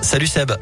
Salut Seb.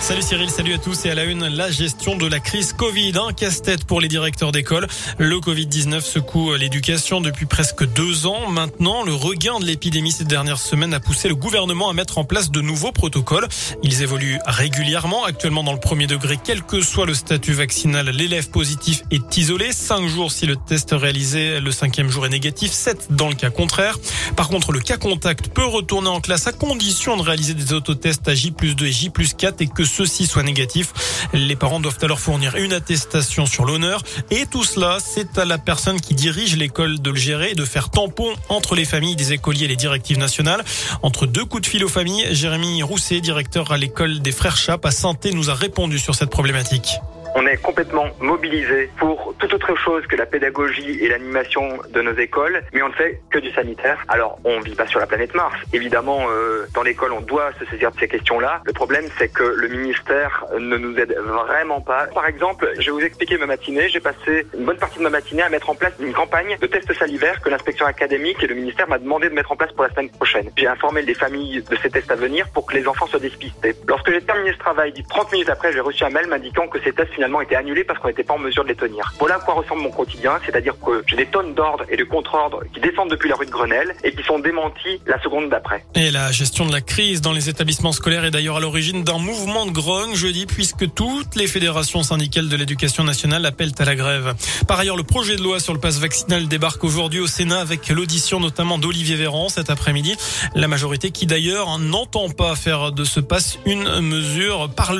Salut Cyril, salut à tous et à la une, la gestion de la crise Covid, un casse-tête pour les directeurs d'école. Le Covid-19 secoue l'éducation depuis presque deux ans. Maintenant, le regain de l'épidémie ces dernières semaines a poussé le gouvernement à mettre en place de nouveaux protocoles. Ils évoluent régulièrement. Actuellement, dans le premier degré, quel que soit le statut vaccinal, l'élève positif est isolé. Cinq jours si le test réalisé le cinquième jour est négatif, sept dans le cas contraire. Par contre, le cas contact peut retourner en classe à condition de réaliser des autotests à J plus 2 et J plus 4 et que ceux-ci soient négatifs. Les parents doivent alors fournir une attestation sur l'honneur. Et tout cela, c'est à la personne qui dirige l'école de le gérer et de faire tampon entre les familles des écoliers et les directives nationales. Entre deux coups de fil aux familles, Jérémy Rousset, directeur à l'école des Frères Chap à saint nous a répondu sur cette problématique. On est complètement mobilisé pour toute autre chose que la pédagogie et l'animation de nos écoles, mais on ne fait que du sanitaire. Alors, on vit pas sur la planète Mars. Évidemment, euh, dans l'école, on doit se saisir de ces questions-là. Le problème, c'est que le ministère ne nous aide vraiment pas. Par exemple, je vais vous expliquer ma matinée. J'ai passé une bonne partie de ma matinée à mettre en place une campagne de tests salivaires que l'inspection académique et le ministère m'a demandé de mettre en place pour la semaine prochaine. J'ai informé les familles de ces tests à venir pour que les enfants soient despistés. Lorsque j'ai terminé ce travail, 30 minutes après, j'ai reçu un mail m'indiquant que ces tests finalement été annulés parce qu'on n'était pas en mesure de les tenir. Voilà à quoi ressemble mon quotidien, c'est-à-dire que j'ai des tonnes d'ordres et de contre-ordres qui descendent depuis la rue de Grenelle et qui sont démentis la seconde d'après. Et la gestion de la crise dans les établissements scolaires est d'ailleurs à l'origine d'un mouvement de grogne jeudi puisque toutes les fédérations syndicales de l'éducation nationale appellent à la grève. Par ailleurs, le projet de loi sur le passe vaccinal débarque aujourd'hui au Sénat avec l'audition notamment d'Olivier Véran cet après-midi. La majorité qui d'ailleurs n'entend pas faire de ce passe une mesure par,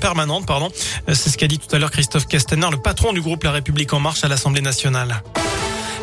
permanente, pardon. C'est ce qu'a dit tout à l'heure Christophe Castaner, le patron du groupe La République en marche à l'Assemblée nationale.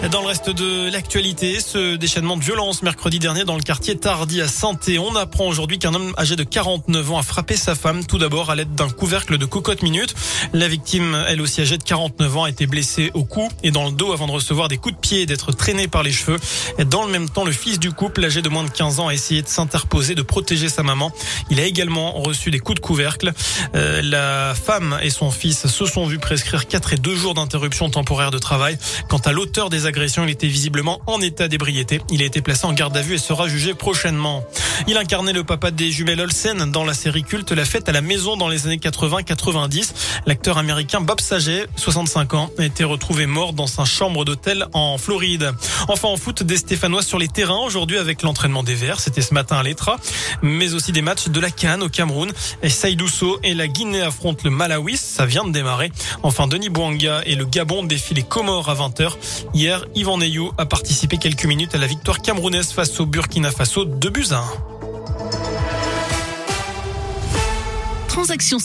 Dans le reste de l'actualité, ce déchaînement de violence mercredi dernier dans le quartier Tardy à Santé. On apprend aujourd'hui qu'un homme âgé de 49 ans a frappé sa femme tout d'abord à l'aide d'un couvercle de cocotte minute. La victime, elle aussi âgée de 49 ans, a été blessée au cou et dans le dos avant de recevoir des coups de pied et d'être traînée par les cheveux. Dans le même temps, le fils du couple, âgé de moins de 15 ans, a essayé de s'interposer, de protéger sa maman. Il a également reçu des coups de couvercle. Euh, la femme et son fils se sont vus prescrire 4 et 2 jours d'interruption temporaire de travail. Quant à l'auteur des agression. Il était visiblement en état d'ébriété. Il a été placé en garde à vue et sera jugé prochainement. Il incarnait le papa des jumelles Olsen dans la série culte La fête à la maison dans les années 80-90. L'acteur américain Bob Saget, 65 ans, a été retrouvé mort dans sa chambre d'hôtel en Floride. Enfin en foot, des Stéphanois sur les terrains aujourd'hui avec l'entraînement des Verts. C'était ce matin à l'Etra. Mais aussi des matchs de la Cannes au Cameroun. Et Saïdousso et la Guinée affrontent le Malawi. Ça vient de démarrer. Enfin, Denis Bouanga et le Gabon défilent les Comores à 20h. Hier, Yvan Neyou a participé quelques minutes à la victoire camerounaise face au Burkina Faso de buts 1. Transaction